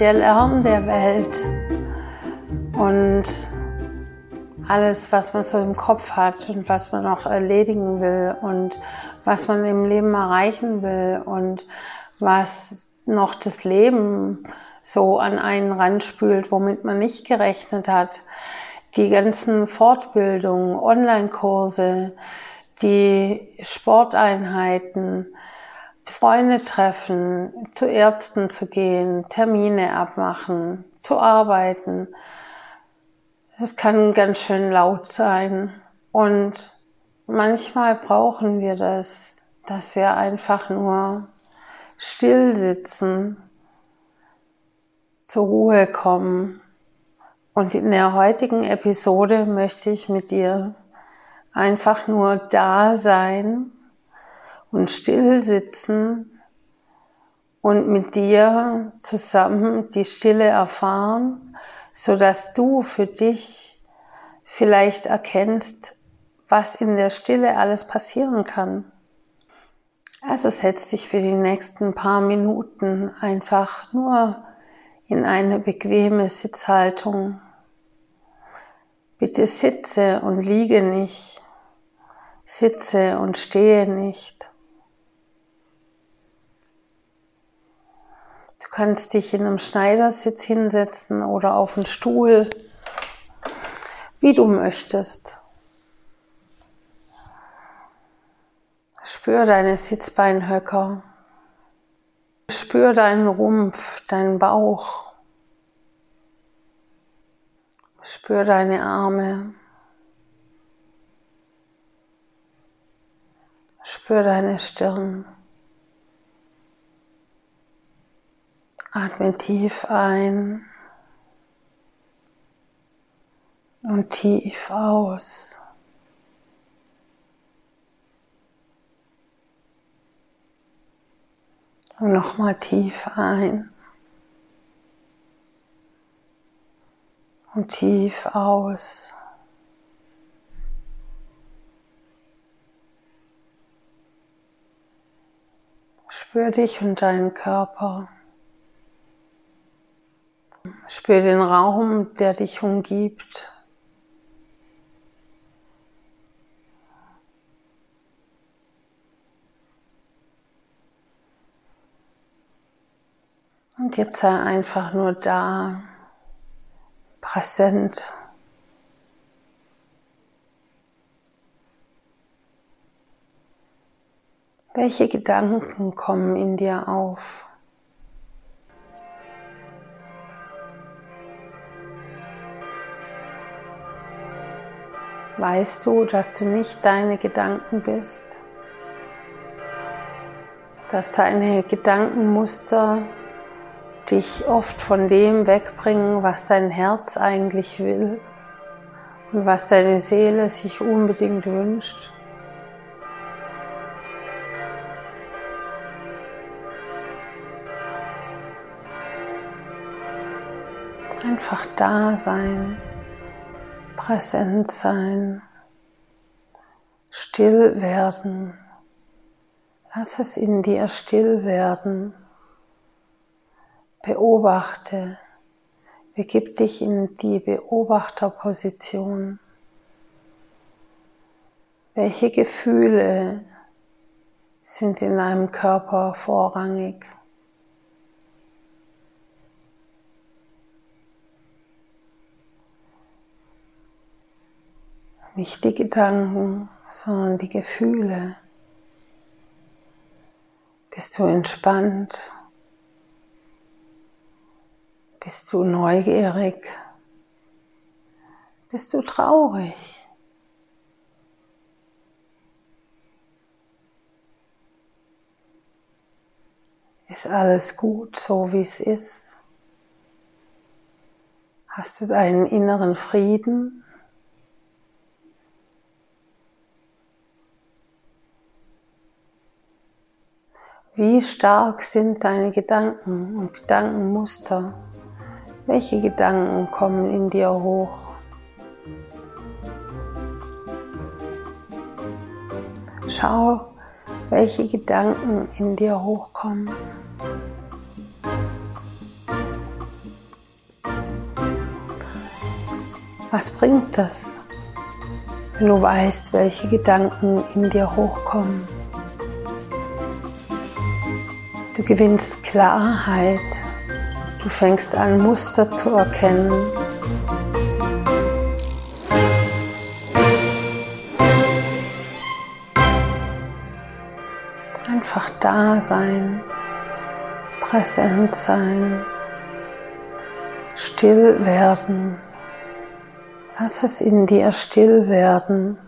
Der Lärm der Welt und alles, was man so im Kopf hat und was man noch erledigen will und was man im Leben erreichen will und was noch das Leben so an einen ranspült, womit man nicht gerechnet hat. Die ganzen Fortbildungen, Online-Kurse, die Sporteinheiten, Freunde treffen, zu Ärzten zu gehen, Termine abmachen, zu arbeiten. Es kann ganz schön laut sein und manchmal brauchen wir das, dass wir einfach nur still sitzen, zur Ruhe kommen. Und in der heutigen Episode möchte ich mit dir einfach nur da sein und still sitzen und mit dir zusammen die Stille erfahren, so dass du für dich vielleicht erkennst, was in der Stille alles passieren kann. Also setz dich für die nächsten paar Minuten einfach nur in eine bequeme Sitzhaltung. Bitte sitze und liege nicht, sitze und stehe nicht. Du kannst dich in einem Schneidersitz hinsetzen oder auf einen Stuhl, wie du möchtest. Spür deine Sitzbeinhöcker. Spür deinen Rumpf, deinen Bauch. Spür deine Arme. Spür deine Stirn. Atme tief ein und tief aus. Und nochmal tief ein und tief aus. Spür dich und deinen Körper. Spür den Raum, der dich umgibt. Und jetzt sei einfach nur da, präsent. Welche Gedanken kommen in dir auf? Weißt du, dass du nicht deine Gedanken bist? Dass deine Gedankenmuster dich oft von dem wegbringen, was dein Herz eigentlich will und was deine Seele sich unbedingt wünscht. Einfach da sein, präsent sein, still werden. Lass es in dir still werden. Beobachte, begib dich in die Beobachterposition. Welche Gefühle sind in deinem Körper vorrangig? Nicht die Gedanken, sondern die Gefühle. Bist du entspannt? Bist du neugierig? Bist du traurig? Ist alles gut, so wie es ist? Hast du deinen inneren Frieden? Wie stark sind deine Gedanken und Gedankenmuster? Welche Gedanken kommen in dir hoch? Schau, welche Gedanken in dir hochkommen. Was bringt das, wenn du weißt, welche Gedanken in dir hochkommen? Du gewinnst Klarheit, du fängst an Muster zu erkennen Einfach da sein, präsent sein, still werden. Lass es in dir still werden.